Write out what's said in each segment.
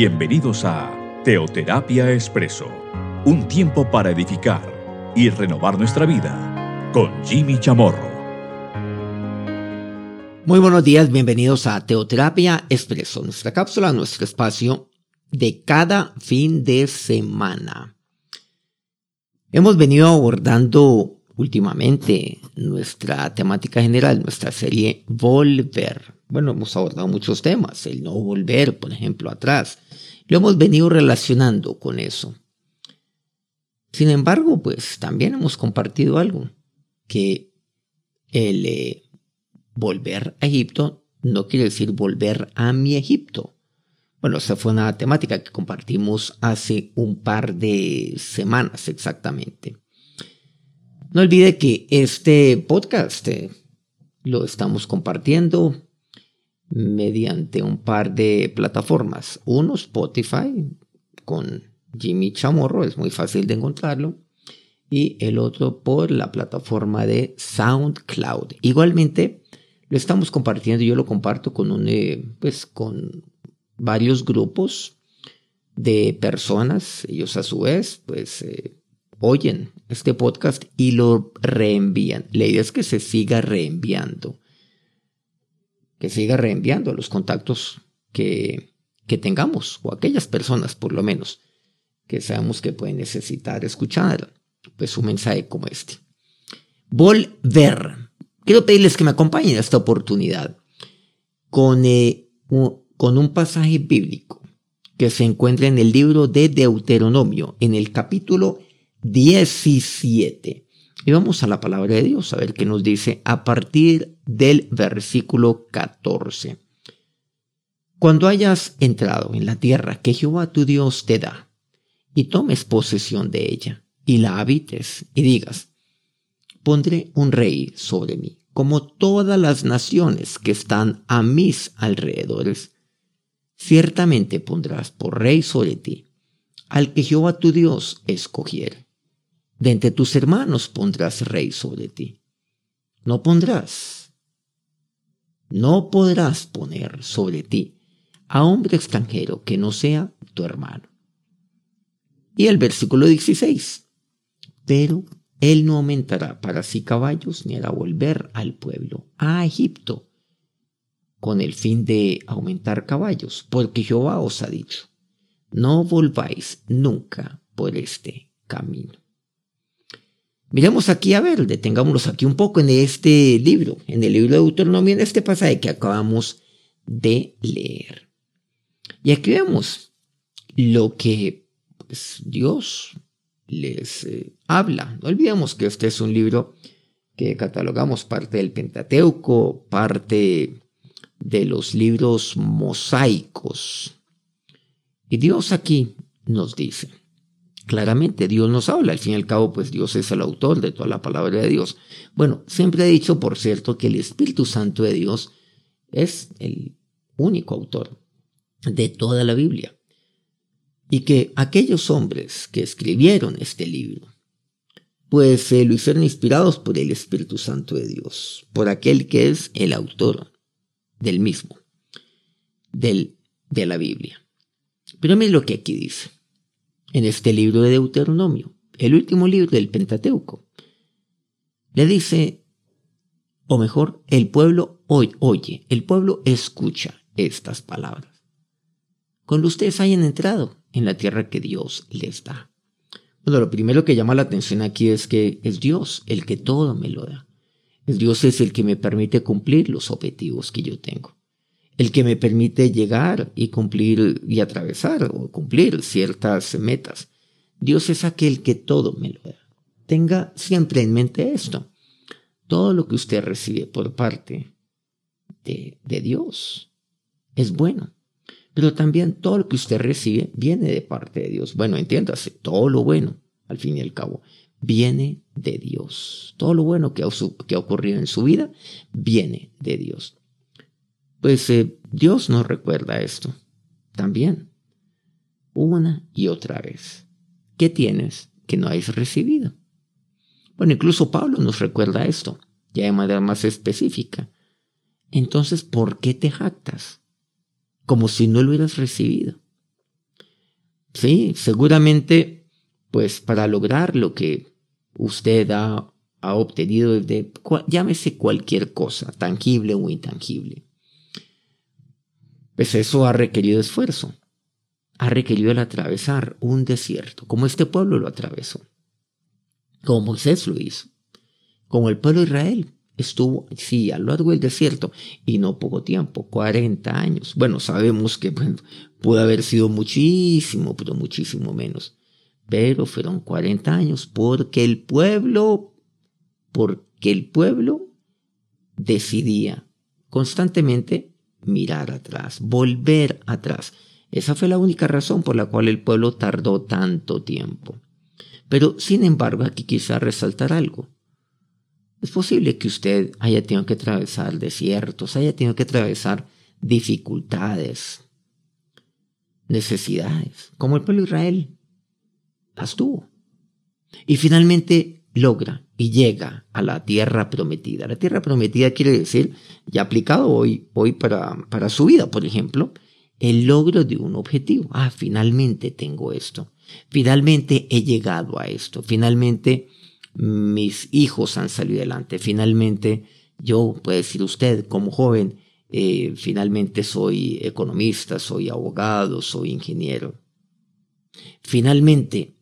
Bienvenidos a Teoterapia Expreso, un tiempo para edificar y renovar nuestra vida con Jimmy Chamorro. Muy buenos días, bienvenidos a Teoterapia Expreso, nuestra cápsula, nuestro espacio de cada fin de semana. Hemos venido abordando últimamente nuestra temática general, nuestra serie Volver bueno, hemos abordado muchos temas, el no volver, por ejemplo, atrás. Lo hemos venido relacionando con eso. Sin embargo, pues también hemos compartido algo, que el eh, volver a Egipto no quiere decir volver a mi Egipto. Bueno, esa fue una temática que compartimos hace un par de semanas exactamente. No olvide que este podcast eh, lo estamos compartiendo mediante un par de plataformas. Uno, Spotify, con Jimmy Chamorro, es muy fácil de encontrarlo. Y el otro por la plataforma de SoundCloud. Igualmente, lo estamos compartiendo, yo lo comparto con un, eh, pues, con varios grupos de personas. Ellos a su vez, pues, eh, oyen este podcast y lo reenvían. La idea es que se siga reenviando que siga reenviando a los contactos que, que tengamos, o aquellas personas por lo menos, que sabemos que pueden necesitar escuchar pues, un mensaje como este. Volver. Quiero pedirles que me acompañen a esta oportunidad con, eh, un, con un pasaje bíblico que se encuentra en el libro de Deuteronomio, en el capítulo 17. Y vamos a la palabra de Dios a ver qué nos dice a partir del versículo 14. Cuando hayas entrado en la tierra que Jehová tu Dios te da, y tomes posesión de ella, y la habites, y digas, pondré un rey sobre mí, como todas las naciones que están a mis alrededores, ciertamente pondrás por rey sobre ti, al que Jehová tu Dios escogiere de entre tus hermanos pondrás rey sobre ti. No pondrás, no podrás poner sobre ti a hombre extranjero que no sea tu hermano. Y el versículo 16, pero él no aumentará para sí caballos ni hará volver al pueblo a Egipto con el fin de aumentar caballos, porque Jehová os ha dicho, no volváis nunca por este camino. Miremos aquí, a ver, detengámonos aquí un poco en este libro, en el libro de Deuteronomio, en este pasaje que acabamos de leer. Y aquí vemos lo que pues, Dios les eh, habla. No olvidemos que este es un libro que catalogamos parte del Pentateuco, parte de los libros mosaicos. Y Dios aquí nos dice, Claramente Dios nos habla, al fin y al cabo pues Dios es el autor de toda la palabra de Dios. Bueno, siempre he dicho, por cierto, que el Espíritu Santo de Dios es el único autor de toda la Biblia. Y que aquellos hombres que escribieron este libro, pues se lo hicieron inspirados por el Espíritu Santo de Dios, por aquel que es el autor del mismo, del, de la Biblia. Pero miren lo que aquí dice en este libro de Deuteronomio, el último libro del Pentateuco. Le dice, o mejor, el pueblo oye, el pueblo escucha estas palabras. Cuando ustedes hayan entrado en la tierra que Dios les da. Bueno, lo primero que llama la atención aquí es que es Dios el que todo me lo da. Dios es el que me permite cumplir los objetivos que yo tengo el que me permite llegar y cumplir y atravesar o cumplir ciertas metas. Dios es aquel que todo me lo da. Tenga siempre en mente esto. Todo lo que usted recibe por parte de, Dios es bueno. Pero también todo lo que usted recibe viene de parte de Dios. Bueno, entiéndase, todo lo bueno, al fin y al cabo, viene de Dios. Todo lo bueno que ha, que ha ocurrido en su vida viene de Dios. Pues eh, Dios nos recuerda esto también, una y otra vez. ¿Qué tienes que no hayas recibido? Bueno, incluso Pablo nos recuerda esto, ya de manera más específica. Entonces, ¿por qué te jactas? Como si no lo hubieras recibido. Sí, seguramente, pues para lograr lo que usted ha, obtenido llámese cualquier cosa, tangible o intangible, pues eso ha requerido esfuerzo, ha requerido el atravesar un desierto, como este pueblo lo atravesó, como Moisés lo hizo, como el pueblo de Israel estuvo, sí, a lo largo del desierto, y no poco tiempo, 40 años. Bueno, sabemos que pudo haber sido muchísimo, pero muchísimo menos. Pero fueron 40 años porque el pueblo, porque el pueblo decidía constantemente mirar atrás, volver atrás. Esa fue la única razón por la cual el pueblo tardó tanto tiempo. Pero, sin embargo, aquí quizá resaltar algo. Es posible que usted haya tenido que atravesar desiertos, haya tenido que atravesar dificultades, necesidades, como el pueblo de Israel las tuvo. Y finalmente logra y llega a la tierra prometida. La tierra prometida quiere decir, ya aplicado hoy, hoy para, para su vida, por ejemplo, el logro de un objetivo. Ah, finalmente tengo esto. Finalmente he llegado a esto. Finalmente mis hijos han salido adelante. Finalmente, yo, puede decir usted, como joven, eh, finalmente soy economista, soy abogado, soy ingeniero. Finalmente,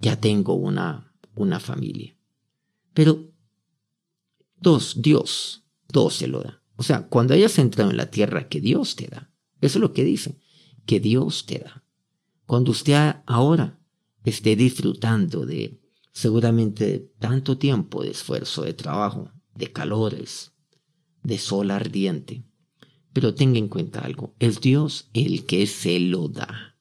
ya tengo una, una familia. Pero, dos, Dios, dos se lo da. O sea, cuando hayas entrado en la tierra que Dios te da, eso es lo que dice, que Dios te da. Cuando usted ahora esté disfrutando de seguramente tanto tiempo de esfuerzo, de trabajo, de calores, de sol ardiente. Pero tenga en cuenta algo, es Dios el que se lo da.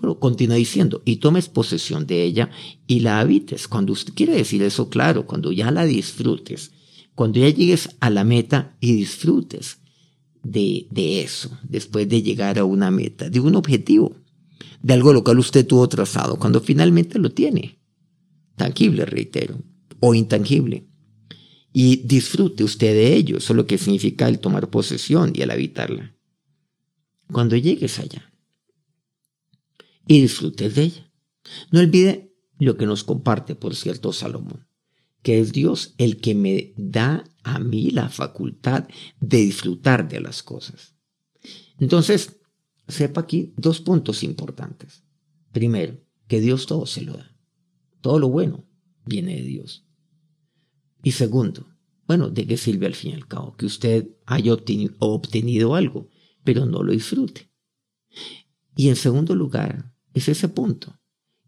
Pero continúa diciendo, y tomes posesión de ella y la habites. Cuando usted quiere decir eso, claro, cuando ya la disfrutes, cuando ya llegues a la meta y disfrutes de, de eso, después de llegar a una meta, de un objetivo, de algo lo cual usted tuvo trazado, cuando finalmente lo tiene tangible, reitero, o intangible. Y disfrute usted de ello, eso es lo que significa el tomar posesión y el habitarla. Cuando llegues allá y disfrutes de ella. No olvide lo que nos comparte, por cierto, Salomón, que es Dios el que me da a mí la facultad de disfrutar de las cosas. Entonces, sepa aquí dos puntos importantes. Primero, que Dios todo se lo da. Todo lo bueno viene de Dios. Y segundo, bueno, ¿de qué sirve al fin y al cabo? Que usted haya obtenido algo, pero no lo disfrute. Y en segundo lugar, es ese punto.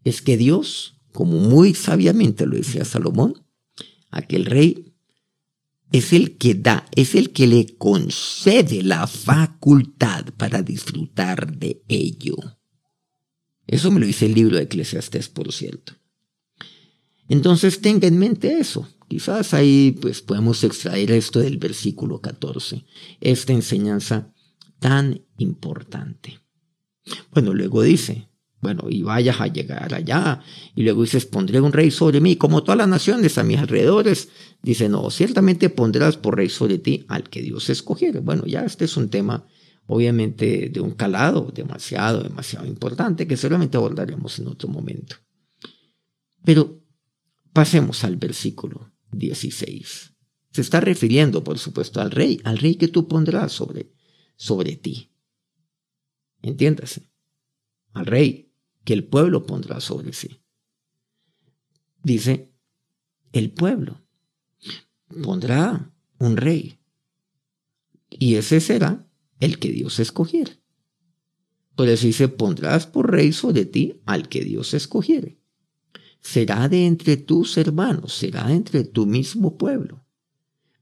Es que Dios, como muy sabiamente lo decía Salomón, aquel rey, es el que da, es el que le concede la facultad para disfrutar de ello. Eso me lo dice el libro de Eclesiastés, por cierto. Entonces tenga en mente eso. Quizás ahí pues podemos extraer esto del versículo 14, esta enseñanza tan importante. Bueno, luego dice, bueno, y vayas a llegar allá. Y luego dices, pondré un rey sobre mí, como todas las naciones a mis alrededores. Dice, no, ciertamente pondrás por rey sobre ti al que Dios escogiere. Bueno, ya este es un tema, obviamente, de un calado demasiado, demasiado importante, que seguramente abordaremos en otro momento. Pero Pasemos al versículo 16. Se está refiriendo, por supuesto, al rey, al rey que tú pondrás sobre, sobre ti. Entiéndase, al rey que el pueblo pondrá sobre sí. Dice, el pueblo pondrá un rey. Y ese será el que Dios escogiere. Por eso dice, pondrás por rey sobre ti al que Dios escogiere será de entre tus hermanos, será de entre tu mismo pueblo.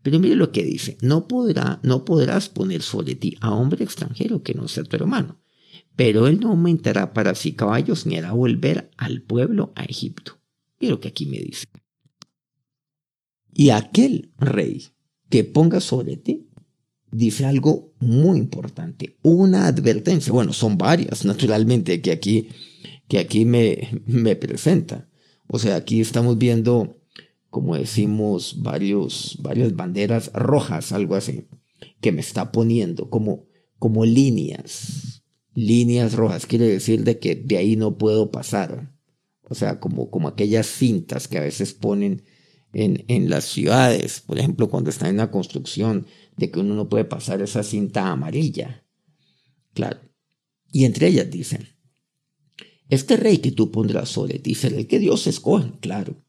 Pero mire lo que dice, no, podrá, no podrás poner sobre ti a hombre extranjero que no sea tu hermano, pero él no aumentará para sí caballos ni hará volver al pueblo a Egipto. Lo que aquí me dice. Y aquel rey que ponga sobre ti, dice algo muy importante, una advertencia. Bueno, son varias, naturalmente, que aquí, que aquí me, me presenta. O sea, aquí estamos viendo, como decimos, varios, varias banderas rojas, algo así, que me está poniendo como, como líneas, líneas rojas, quiere decir de que de ahí no puedo pasar. O sea, como, como aquellas cintas que a veces ponen en, en las ciudades, por ejemplo, cuando está en la construcción, de que uno no puede pasar esa cinta amarilla. Claro. Y entre ellas dicen, este rey que tú pondrás sobre ti será el que Dios escoge, claro.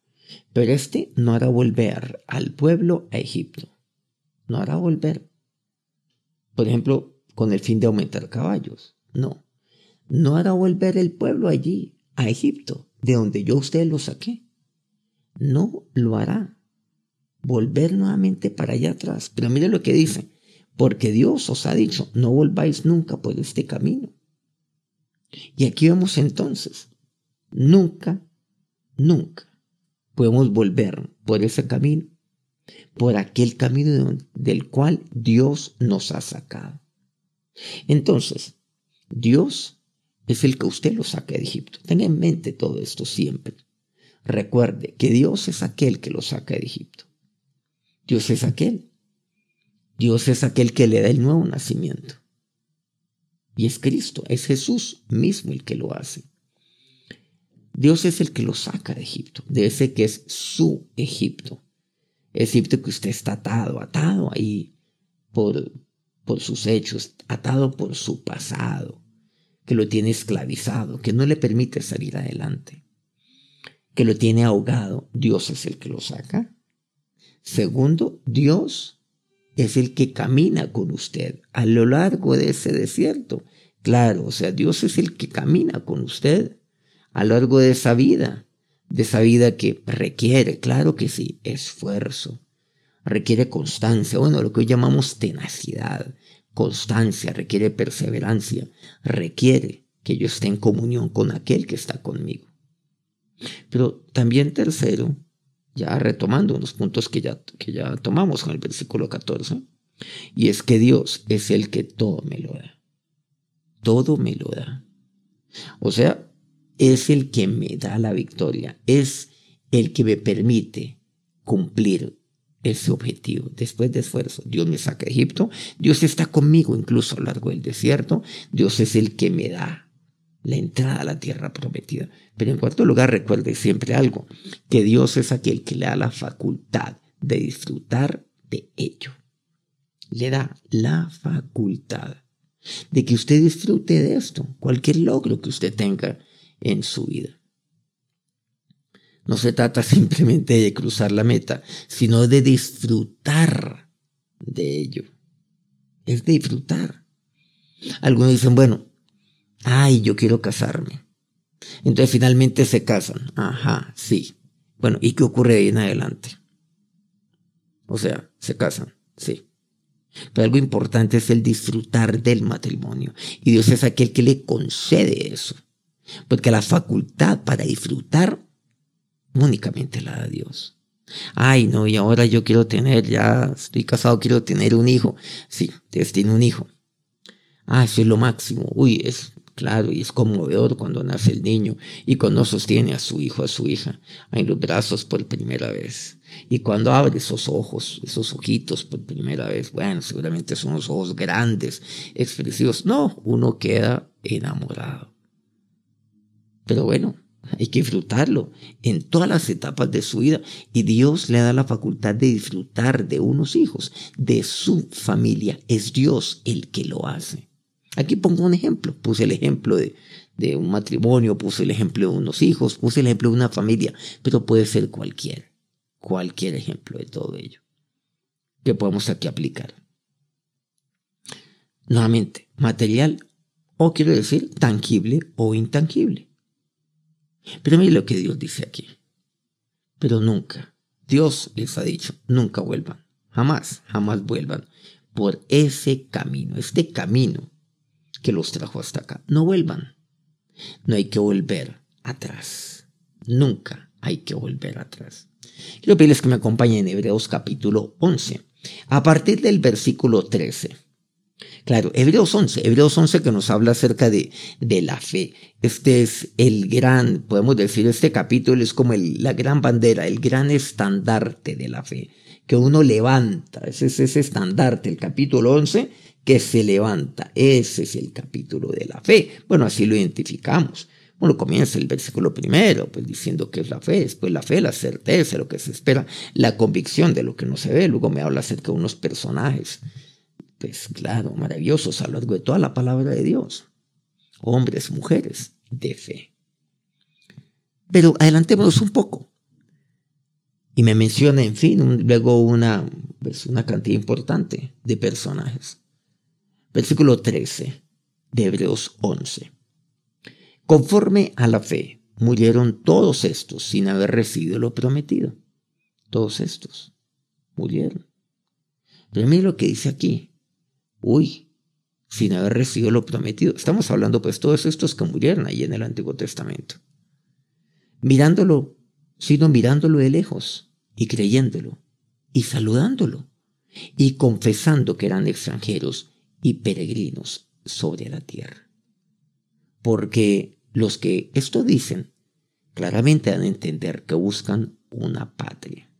Pero este no hará volver al pueblo a Egipto. No hará volver. Por ejemplo, con el fin de aumentar caballos. No. No hará volver el pueblo allí, a Egipto, de donde yo a usted lo saqué. No lo hará. Volver nuevamente para allá atrás. Pero mire lo que dice. Porque Dios os ha dicho, no volváis nunca por este camino. Y aquí vemos entonces, nunca, nunca podemos volver por ese camino, por aquel camino del cual Dios nos ha sacado. Entonces, Dios es el que usted lo saca de Egipto. Tenga en mente todo esto siempre. Recuerde que Dios es aquel que lo saca de Egipto. Dios es aquel. Dios es aquel que le da el nuevo nacimiento. Y es Cristo, es Jesús mismo el que lo hace. Dios es el que lo saca de Egipto, de ese que es su Egipto. Egipto que usted está atado, atado ahí por, por sus hechos, atado por su pasado, que lo tiene esclavizado, que no le permite salir adelante, que lo tiene ahogado. Dios es el que lo saca. Segundo, Dios es el que camina con usted a lo largo de ese desierto. Claro, o sea, Dios es el que camina con usted a lo largo de esa vida, de esa vida que requiere, claro que sí, esfuerzo, requiere constancia, bueno, lo que hoy llamamos tenacidad, constancia, requiere perseverancia, requiere que yo esté en comunión con aquel que está conmigo. Pero también tercero, ya retomando unos puntos que ya, que ya tomamos con el versículo 14, y es que Dios es el que todo me lo da. Todo me lo da. O sea, es el que me da la victoria, es el que me permite cumplir ese objetivo. Después de esfuerzo, Dios me saca de Egipto, Dios está conmigo incluso a lo largo del desierto, Dios es el que me da la entrada a la tierra prometida. Pero en cuarto lugar, recuerde siempre algo, que Dios es aquel que le da la facultad de disfrutar de ello. Le da la facultad de que usted disfrute de esto, cualquier logro que usted tenga en su vida. No se trata simplemente de cruzar la meta, sino de disfrutar de ello. Es de disfrutar. Algunos dicen, bueno, ay, yo quiero casarme. Entonces finalmente se casan. Ajá, sí. Bueno, ¿y qué ocurre ahí en adelante? O sea, se casan, sí. Pero algo importante es el disfrutar del matrimonio. Y Dios es aquel que le concede eso. Porque la facultad para disfrutar únicamente la da Dios. Ay, no, y ahora yo quiero tener, ya estoy casado, quiero tener un hijo. Sí, tiene un hijo. Ah, eso es lo máximo. Uy, es claro y es conmovedor cuando nace el niño y cuando sostiene a su hijo, a su hija, en los brazos por primera vez. Y cuando abre esos ojos, esos ojitos por primera vez, bueno, seguramente son los ojos grandes, expresivos. No, uno queda enamorado. Pero bueno, hay que disfrutarlo en todas las etapas de su vida y Dios le da la facultad de disfrutar de unos hijos, de su familia. Es Dios el que lo hace. Aquí pongo un ejemplo. Puse el ejemplo de, de un matrimonio, puse el ejemplo de unos hijos, puse el ejemplo de una familia, pero puede ser cualquier, cualquier ejemplo de todo ello que podemos aquí aplicar. Nuevamente, material o quiero decir tangible o intangible. Pero mire lo que Dios dice aquí. Pero nunca, Dios les ha dicho, nunca vuelvan, jamás, jamás vuelvan por ese camino, este camino que los trajo hasta acá. No vuelvan. No hay que volver atrás. Nunca hay que volver atrás. Quiero pedirles que me acompañen en Hebreos capítulo 11, a partir del versículo 13. Claro, Hebreos 11, Hebreos 11 que nos habla acerca de, de la fe. Este es el gran, podemos decir, este capítulo es como la gran bandera, el gran estandarte de la fe, que uno levanta, ese es ese estandarte, el capítulo 11, que se levanta. Ese es el capítulo de la fe. Bueno, así lo identificamos. Bueno, comienza el versículo primero, pues diciendo que es la fe, después la fe, la certeza, lo que se espera, la convicción de lo que no se ve. Luego me habla acerca de unos personajes, pues claro, maravillosos a lo largo de toda la palabra de Dios. Hombres, mujeres de fe. Pero adelantémonos un poco. Y me menciona, en fin, luego una, pues, una cantidad importante de personajes. Versículo 13 de Hebreos 11. Conforme a la fe, murieron todos estos sin haber recibido lo prometido. Todos estos murieron. Pero mire lo que dice aquí. Uy, sin haber recibido lo prometido. Estamos hablando pues todos estos que murieron ahí en el Antiguo Testamento. Mirándolo, sino mirándolo de lejos y creyéndolo y saludándolo y confesando que eran extranjeros y peregrinos sobre la tierra. Porque los que esto dicen claramente dan a entender que buscan una patria.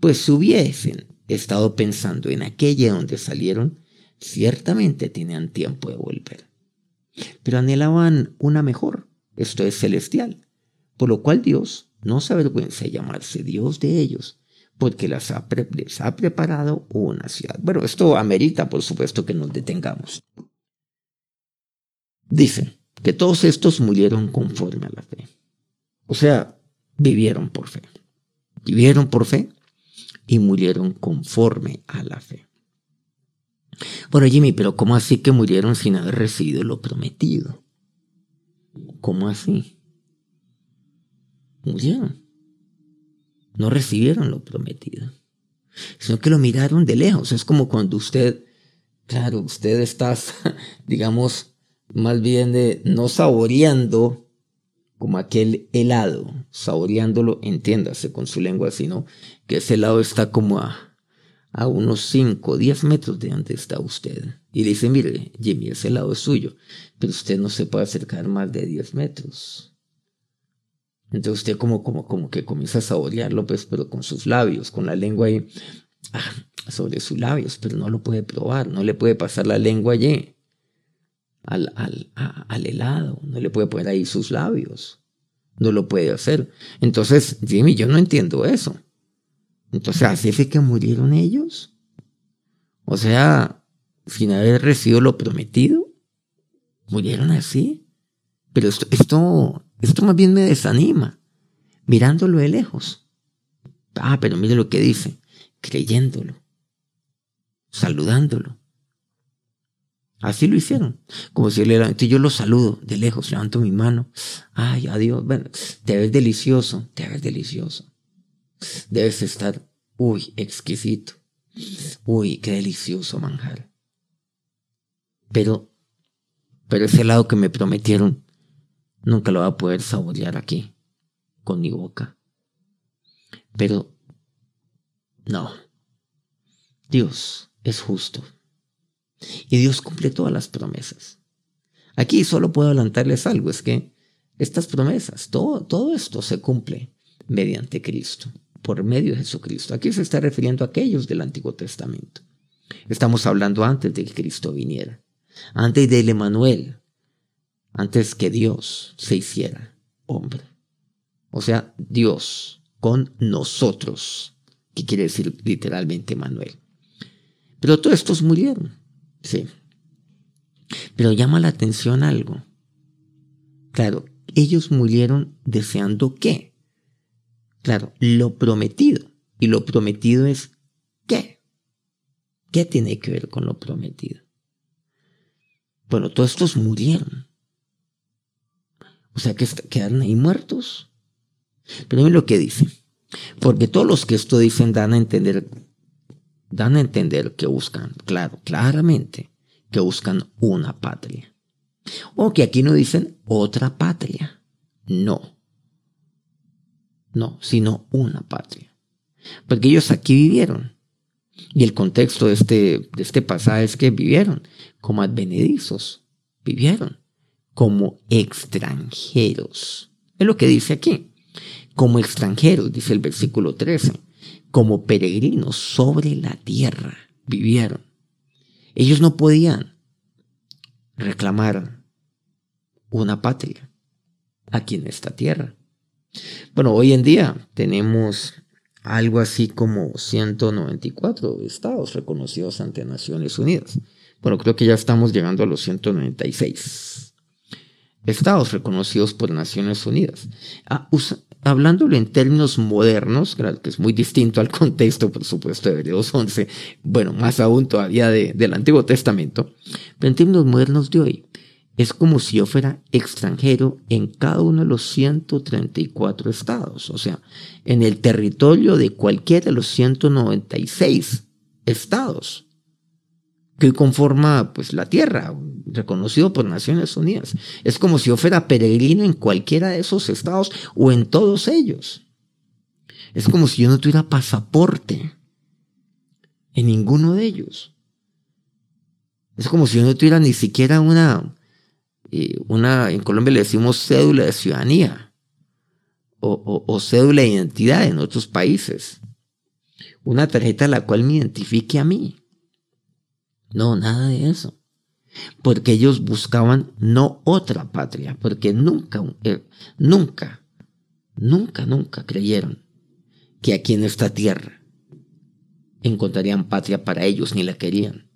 Pues si hubiesen estado pensando en aquella donde salieron, ciertamente tenían tiempo de volver. Pero anhelaban una mejor, esto es celestial, por lo cual Dios no se avergüenza de llamarse Dios de ellos, porque les ha, ha preparado una ciudad. Bueno, esto amerita, por supuesto, que nos detengamos. Dice que todos estos murieron conforme a la fe. O sea, vivieron por fe. Vivieron por fe y murieron conforme a la fe. Bueno, Jimmy, pero ¿cómo así que murieron sin haber recibido lo prometido? ¿Cómo así? murieron. No recibieron lo prometido, sino que lo miraron de lejos. Es como cuando usted, claro, usted está, digamos, más bien de no saboreando como aquel helado, saboreándolo, entiéndase con su lengua, sino que ese helado está como a, a unos 5 o 10 metros de donde está usted. Y le dice, mire, Jimmy, ese helado es suyo, pero usted no se puede acercar más de 10 metros. Entonces usted como, como, como que comienza a saborearlo, pues, pero con sus labios, con la lengua ahí ah, sobre sus labios, pero no lo puede probar, no le puede pasar la lengua allí al, al, al helado, no le puede poner ahí sus labios, no lo puede hacer. Entonces, Jimmy, yo no entiendo eso. Entonces, ¿así fue que murieron ellos? O sea, sin haber recibido lo prometido, murieron así. Pero esto, esto esto más bien me desanima, mirándolo de lejos. Ah, pero mire lo que dice, creyéndolo, saludándolo. Así lo hicieron. Como si le yo lo saludo de lejos, levanto mi mano. Ay, adiós. Bueno, te ves delicioso, te ves delicioso. Debes estar, uy, exquisito. Uy, qué delicioso manjar. Pero, pero ese lado que me prometieron, nunca lo va a poder saborear aquí, con mi boca. Pero, no, Dios es justo. Y Dios cumple todas las promesas. Aquí solo puedo adelantarles algo, es que estas promesas, todo, todo esto se cumple mediante Cristo, por medio de Jesucristo. Aquí se está refiriendo a aquellos del Antiguo Testamento. Estamos hablando antes de que Cristo viniera, antes del Emanuel, antes que Dios se hiciera hombre. O sea, Dios con nosotros, que quiere decir literalmente Manuel. Pero todos estos murieron, sí. Pero llama la atención algo. Claro, ellos murieron deseando qué? Claro, lo prometido. Y lo prometido es qué? ¿Qué tiene que ver con lo prometido? Bueno, todos estos murieron. O sea que quedaron ahí muertos. Pero miren lo que dice. Porque todos los que esto dicen dan a entender, dan a entender que buscan, claro, claramente, que buscan una patria. O que aquí no dicen otra patria. No. No, sino una patria. Porque ellos aquí vivieron. Y el contexto de este, de este pasaje es que vivieron como advenedizos. Vivieron como extranjeros. Es lo que dice aquí. Como extranjeros, dice el versículo 13. Como peregrinos sobre la tierra vivieron. Ellos no podían reclamar una patria aquí en esta tierra. Bueno, hoy en día tenemos algo así como 194 estados reconocidos ante Naciones Unidas. Bueno, creo que ya estamos llegando a los 196 estados reconocidos por Naciones Unidas. Ah, hablándolo en términos modernos, que es muy distinto al contexto, por supuesto, de Hebreos 11, bueno, más aún todavía del Antiguo Testamento, pero en términos modernos de hoy, es como si yo fuera extranjero en cada uno de los 134 estados, o sea, en el territorio de cualquiera de los 196 estados que conforma pues la tierra, reconocido por Naciones Unidas. Es como si yo fuera peregrino en cualquiera de esos estados o en todos ellos. Es como si yo no tuviera pasaporte en ninguno de ellos. Es como si yo no tuviera ni siquiera una, una en Colombia le decimos cédula de ciudadanía o, o cédula de identidad en otros países. Una tarjeta la cual me identifique a mí. No, nada de eso. Porque ellos buscaban no otra patria, porque nunca, eh, nunca, nunca, nunca creyeron que aquí en esta tierra encontrarían patria para ellos, ni la querían,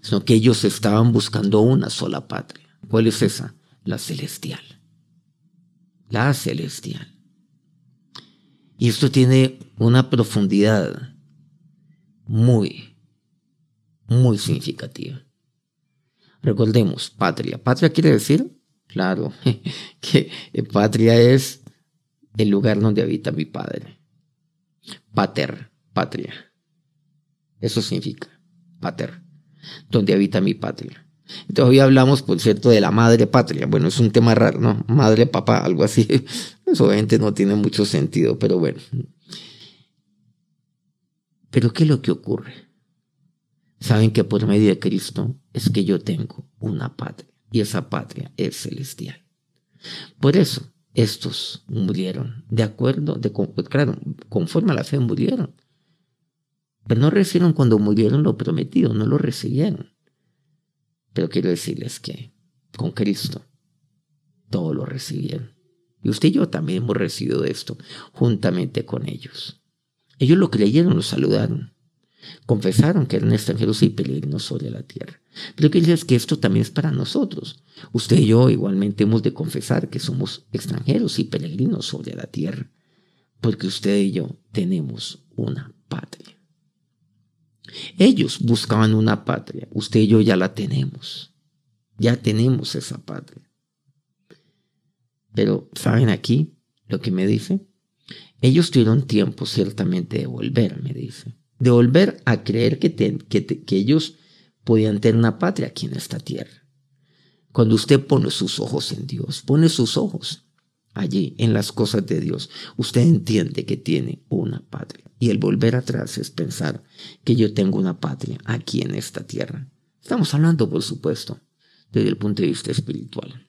sino que ellos estaban buscando una sola patria. ¿Cuál es esa? La celestial. La celestial. Y esto tiene una profundidad muy, muy significativa. Recordemos, patria. Patria quiere decir, claro, que patria es el lugar donde habita mi padre. Pater, patria. Eso significa, pater, donde habita mi patria. Todavía hablamos, por cierto, de la madre patria. Bueno, es un tema raro, ¿no? Madre, papá, algo así. Eso obviamente no tiene mucho sentido, pero bueno. Pero ¿qué es lo que ocurre? saben que por medio de Cristo es que yo tengo una patria y esa patria es celestial. Por eso estos murieron, de acuerdo, de, claro, conforme a la fe murieron. Pero no recibieron cuando murieron lo prometido, no lo recibieron. Pero quiero decirles que con Cristo todo lo recibieron. Y usted y yo también hemos recibido esto juntamente con ellos. Ellos lo creyeron, lo saludaron. Confesaron que eran extranjeros y peregrinos sobre la tierra. Pero que es que esto también es para nosotros. Usted y yo igualmente hemos de confesar que somos extranjeros y peregrinos sobre la tierra. Porque usted y yo tenemos una patria. Ellos buscaban una patria. Usted y yo ya la tenemos. Ya tenemos esa patria. Pero, ¿saben aquí lo que me dice? Ellos tuvieron tiempo ciertamente de volver, me dice de volver a creer que, que, ellos podían tener una patria aquí en esta tierra. Cuando usted pone sus ojos en Dios, pone sus ojos allí en las cosas de Dios, usted entiende que tiene una patria. Y el volver atrás es pensar que yo tengo una patria aquí en esta tierra. Estamos hablando, por supuesto, desde el punto de vista espiritual.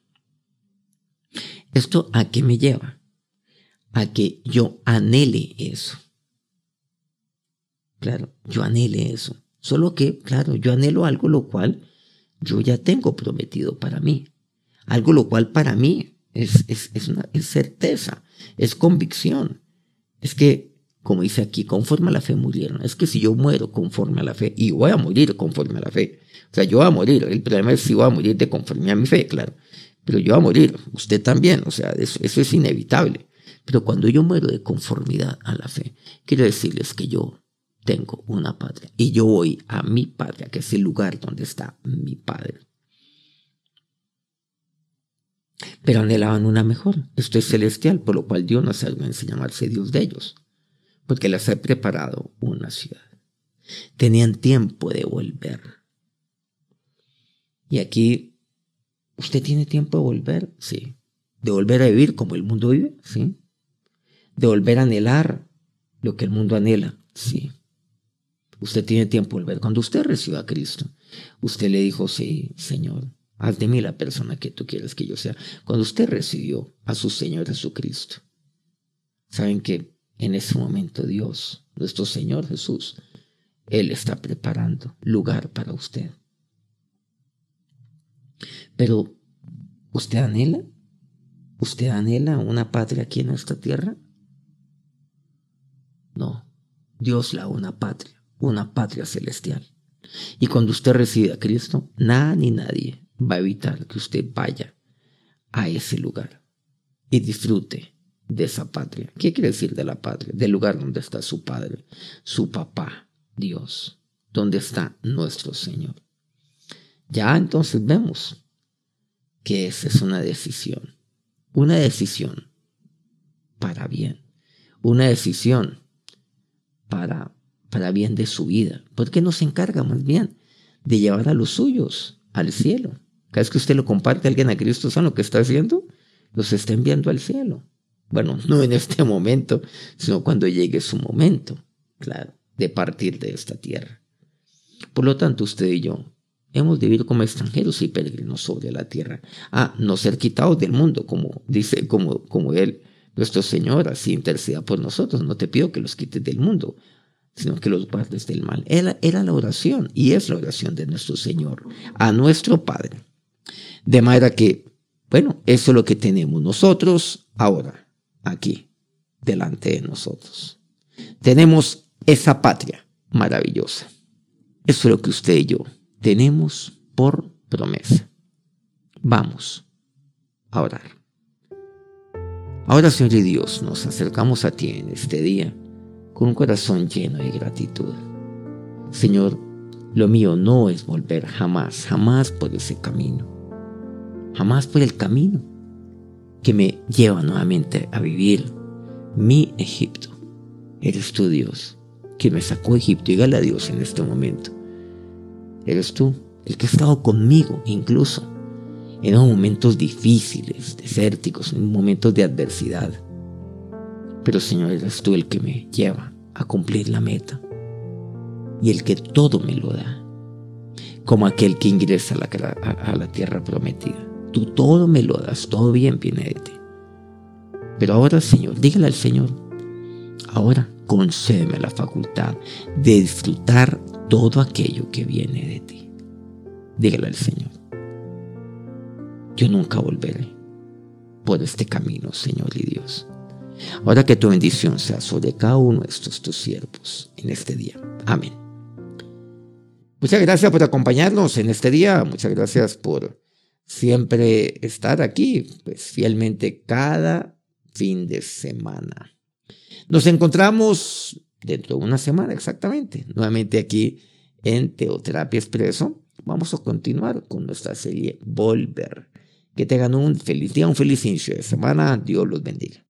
¿Esto a qué me lleva? A que yo anhele eso. Claro, yo anhele eso. Solo que, claro, yo anhelo algo lo cual yo ya tengo prometido para mí. Algo lo cual para mí es, es, una certeza, es convicción. Es que, como dice aquí, conforme a la fe murieron. Es que si yo muero conforme a la fe, y voy a morir conforme a la fe. O sea, yo voy a morir. El problema es si voy a morir de conforme a mi fe, claro. Pero yo voy a morir. Usted también. O sea, eso, es inevitable. Pero cuando yo muero de conformidad a la fe, quiero decirles que yo tengo una patria y yo voy a mi patria, que es el lugar donde está mi padre. Pero anhelaban una mejor. Esto es celestial, por lo cual Dios no se en llamarse Dios de ellos, porque les ha preparado una ciudad. Tenían tiempo de volver. Y aquí, ¿usted tiene tiempo de volver? Sí. ¿De volver a vivir como el mundo vive? Sí. ¿De volver a anhelar lo que el mundo anhela? Sí. Usted tiene tiempo de volver. Cuando usted recibió a Cristo, usted le dijo, sí, Señor, haz de mí la persona que tú quieres que yo sea. Cuando usted recibió a su Señor Jesucristo, saben que en ese momento Dios, nuestro Señor Jesús, Él está preparando lugar para usted Pero, ¿usted anhela? ¿Usted anhela una patria aquí en esta tierra? No, Dios la una patria, una patria celestial. Y cuando usted recibe a Cristo, nada ni nadie va a evitar que usted vaya a ese lugar y disfrute de esa patria. ¿Qué quiere decir de la patria? Del lugar donde está su Padre, su papá, Dios, donde está nuestro Señor. Ya entonces vemos que esa es una decisión, una decisión para bien, una decisión para, para bien de su vida, porque nos encarga más bien de llevar a los suyos al cielo. Cada vez que usted lo comparte a alguien a Cristo, ¿saben lo que está haciendo? Los está enviando al cielo. Bueno, no en este momento, sino cuando llegue su momento, claro, de partir de esta tierra. Por lo tanto, usted y yo Hemos de vivir como extranjeros y peregrinos sobre la tierra. a no ser quitados del mundo, como dice, como, como Él, nuestro Señor, así interceda por nosotros. No te pido que los quites del mundo, sino que los guardes del mal. Era, era la oración y es la oración de nuestro Señor a nuestro Padre. De manera que, bueno, eso es lo que tenemos nosotros ahora, aquí, delante de nosotros. Tenemos esa patria maravillosa. Eso es lo que usted y yo tenemos por promesa. Vamos a orar. Ahora, Señor y Dios, nos acercamos a ti en este día con un corazón lleno de gratitud. Señor, lo mío no es volver jamás, jamás por ese camino, jamás por el camino que me lleva nuevamente a vivir mi Egipto. Eres tú, Dios, que me sacó de Egipto. Dígale a Dios en este momento. Eres tú, el que ha estado conmigo incluso en momentos difíciles, desérticos, en momentos de adversidad. Pero Señor, eres tú el que me lleva a cumplir la meta y el que todo me lo da, como aquel que ingresa a la tierra prometida. Tú todo me lo das, todo bien viene de ti. Pero ahora, Señor, dígale al Señor, ahora concédeme la facultad de disfrutar todo aquello que viene de ti. Dígale al Señor, yo nunca volveré por este camino, Señor y Dios. Ahora que tu bendición sea sobre cada uno de estos tus siervos en este día. Amén. Muchas gracias por acompañarnos en este día. Muchas gracias por siempre estar aquí, pues fielmente cada fin de semana. Nos encontramos dentro de una semana exactamente, nuevamente aquí en Teoterapia Expreso. Vamos a continuar con nuestra serie Volver. Que tengan un feliz día, un feliz inicio de semana. Dios los bendiga.